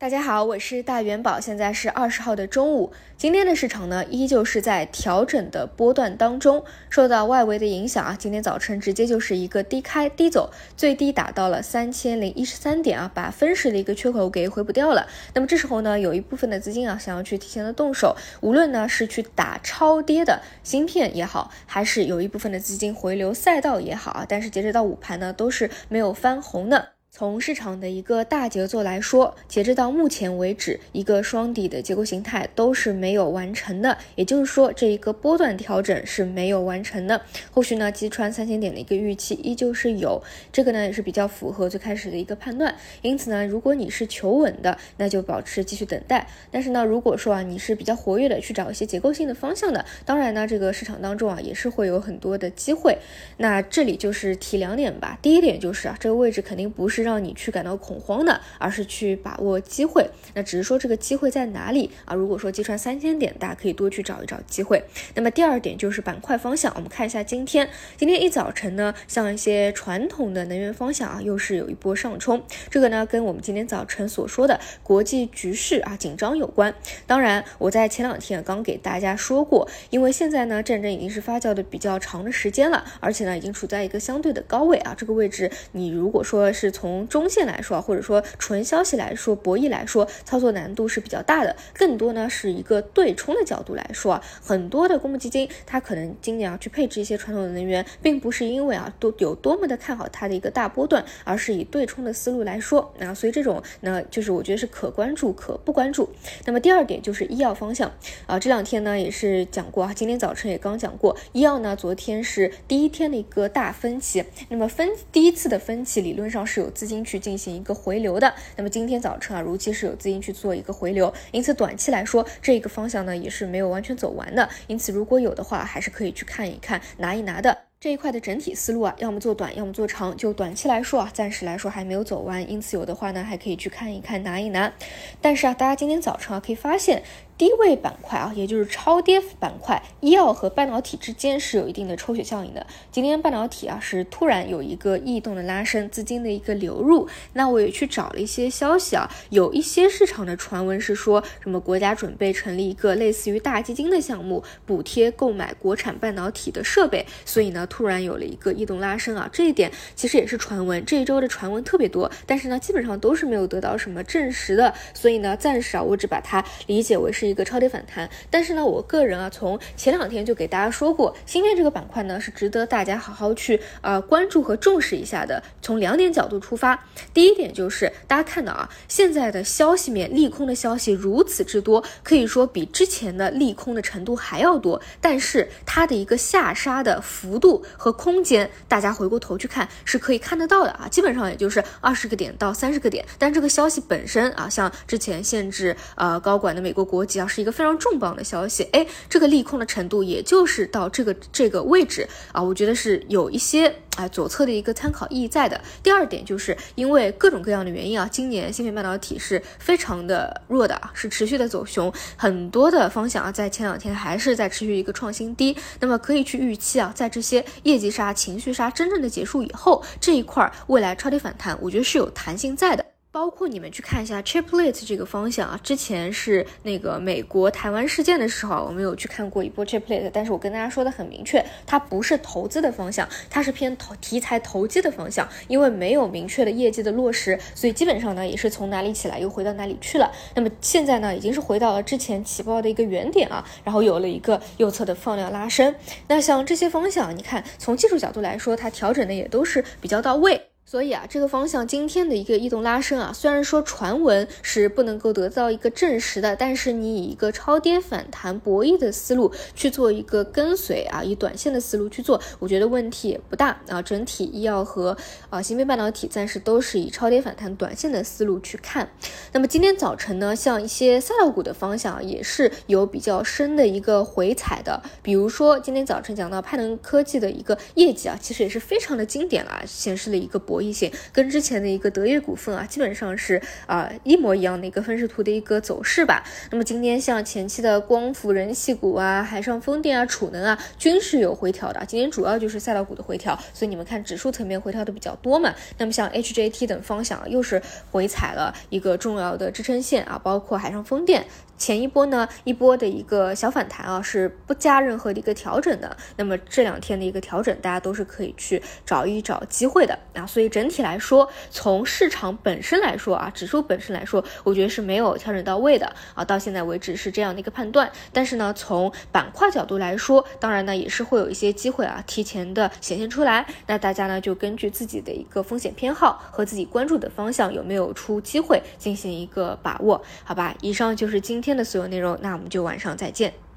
大家好，我是大元宝，现在是二十号的中午。今天的市场呢，依旧是在调整的波段当中，受到外围的影响啊，今天早晨直接就是一个低开低走，最低打到了三千零一十三点啊，把分时的一个缺口给回补掉了。那么这时候呢，有一部分的资金啊，想要去提前的动手，无论呢是去打超跌的芯片也好，还是有一部分的资金回流赛道也好啊，但是截止到午盘呢，都是没有翻红的。从市场的一个大节奏来说，截止到目前为止，一个双底的结构形态都是没有完成的，也就是说，这一个波段调整是没有完成的。后续呢，击穿三千点的一个预期依旧是有，这个呢也是比较符合最开始的一个判断。因此呢，如果你是求稳的，那就保持继续等待。但是呢，如果说啊你是比较活跃的，去找一些结构性的方向的，当然呢，这个市场当中啊也是会有很多的机会。那这里就是提两点吧，第一点就是啊这个位置肯定不是。让你去感到恐慌的，而是去把握机会。那只是说这个机会在哪里啊？如果说击穿三千点，大家可以多去找一找机会。那么第二点就是板块方向，我们看一下今天，今天一早晨呢，像一些传统的能源方向啊，又是有一波上冲。这个呢，跟我们今天早晨所说的国际局势啊紧张有关。当然，我在前两天刚给大家说过，因为现在呢，战争已经是发酵的比较长的时间了，而且呢，已经处在一个相对的高位啊。这个位置，你如果说是从从中线来说，或者说纯消息来说，博弈来说，操作难度是比较大的。更多呢是一个对冲的角度来说啊，很多的公募基金它可能今年啊去配置一些传统的能源，并不是因为啊都有多么的看好它的一个大波段，而是以对冲的思路来说啊，所以这种呢就是我觉得是可关注可不关注。那么第二点就是医药方向啊，这两天呢也是讲过啊，今天早晨也刚讲过，医药呢昨天是第一天的一个大分歧，那么分第一次的分歧理论上是有资金去进行一个回流的，那么今天早晨啊，如期是有资金去做一个回流，因此短期来说，这个方向呢也是没有完全走完的，因此如果有的话，还是可以去看一看，拿一拿的。这一块的整体思路啊，要么做短，要么做长。就短期来说啊，暂时来说还没有走完，因此有的话呢，还可以去看一看，拿一拿。但是啊，大家今天早晨啊，可以发现。低位板块啊，也就是超跌板块，医药和半导体之间是有一定的抽血效应的。今天半导体啊是突然有一个异动的拉升，资金的一个流入。那我也去找了一些消息啊，有一些市场的传闻是说什么国家准备成立一个类似于大基金的项目，补贴购买国产半导体的设备，所以呢突然有了一个异动拉升啊。这一点其实也是传闻，这一周的传闻特别多，但是呢基本上都是没有得到什么证实的，所以呢暂时啊我只把它理解为是。一个超跌反弹，但是呢，我个人啊，从前两天就给大家说过，芯片这个板块呢是值得大家好好去呃关注和重视一下的。从两点角度出发，第一点就是大家看到啊，现在的消息面利空的消息如此之多，可以说比之前的利空的程度还要多，但是它的一个下杀的幅度和空间，大家回过头去看是可以看得到的啊，基本上也就是二十个点到三十个点，但这个消息本身啊，像之前限制呃高管的美国国籍。是一个非常重磅的消息，哎，这个利空的程度也就是到这个这个位置啊，我觉得是有一些啊左侧的一个参考意义在的。第二点就是因为各种各样的原因啊，今年芯片半导体是非常的弱的啊，是持续的走熊，很多的方向啊，在前两天还是在持续一个创新低，那么可以去预期啊，在这些业绩杀、情绪杀真正的结束以后，这一块未来超跌反弹，我觉得是有弹性在的。包括你们去看一下 Chiplet 这个方向啊，之前是那个美国台湾事件的时候，我们有去看过一波 Chiplet，但是我跟大家说的很明确，它不是投资的方向，它是偏投题材投机的方向，因为没有明确的业绩的落实，所以基本上呢也是从哪里起来又回到哪里去了。那么现在呢已经是回到了之前起爆的一个原点啊，然后有了一个右侧的放量拉升。那像这些方向，你看从技术角度来说，它调整的也都是比较到位。所以啊，这个方向今天的一个异动拉升啊，虽然说传闻是不能够得到一个证实的，但是你以一个超跌反弹博弈的思路去做一个跟随啊，以短线的思路去做，我觉得问题也不大啊。整体医药和啊芯片半导体暂时都是以超跌反弹短线的思路去看。那么今天早晨呢，像一些赛道股的方向也是有比较深的一个回踩的，比如说今天早晨讲到派能科技的一个业绩啊，其实也是非常的经典了，显示了一个博。博弈性，跟之前的一个德业股份啊，基本上是啊一模一样的一个分时图的一个走势吧。那么今天像前期的光伏、人气股啊、海上风电啊、储能啊，均是有回调的。今天主要就是赛道股的回调，所以你们看指数层面回调的比较多嘛。那么像 HJT 等方向又是回踩了一个重要的支撑线啊，包括海上风电。前一波呢，一波的一个小反弹啊，是不加任何的一个调整的。那么这两天的一个调整，大家都是可以去找一找机会的啊。所以整体来说，从市场本身来说啊，指数本身来说，我觉得是没有调整到位的啊。到现在为止是这样的一个判断。但是呢，从板块角度来说，当然呢也是会有一些机会啊，提前的显现出来。那大家呢就根据自己的一个风险偏好和自己关注的方向有没有出机会进行一个把握，好吧？以上就是今天。的所有内容，那我们就晚上再见。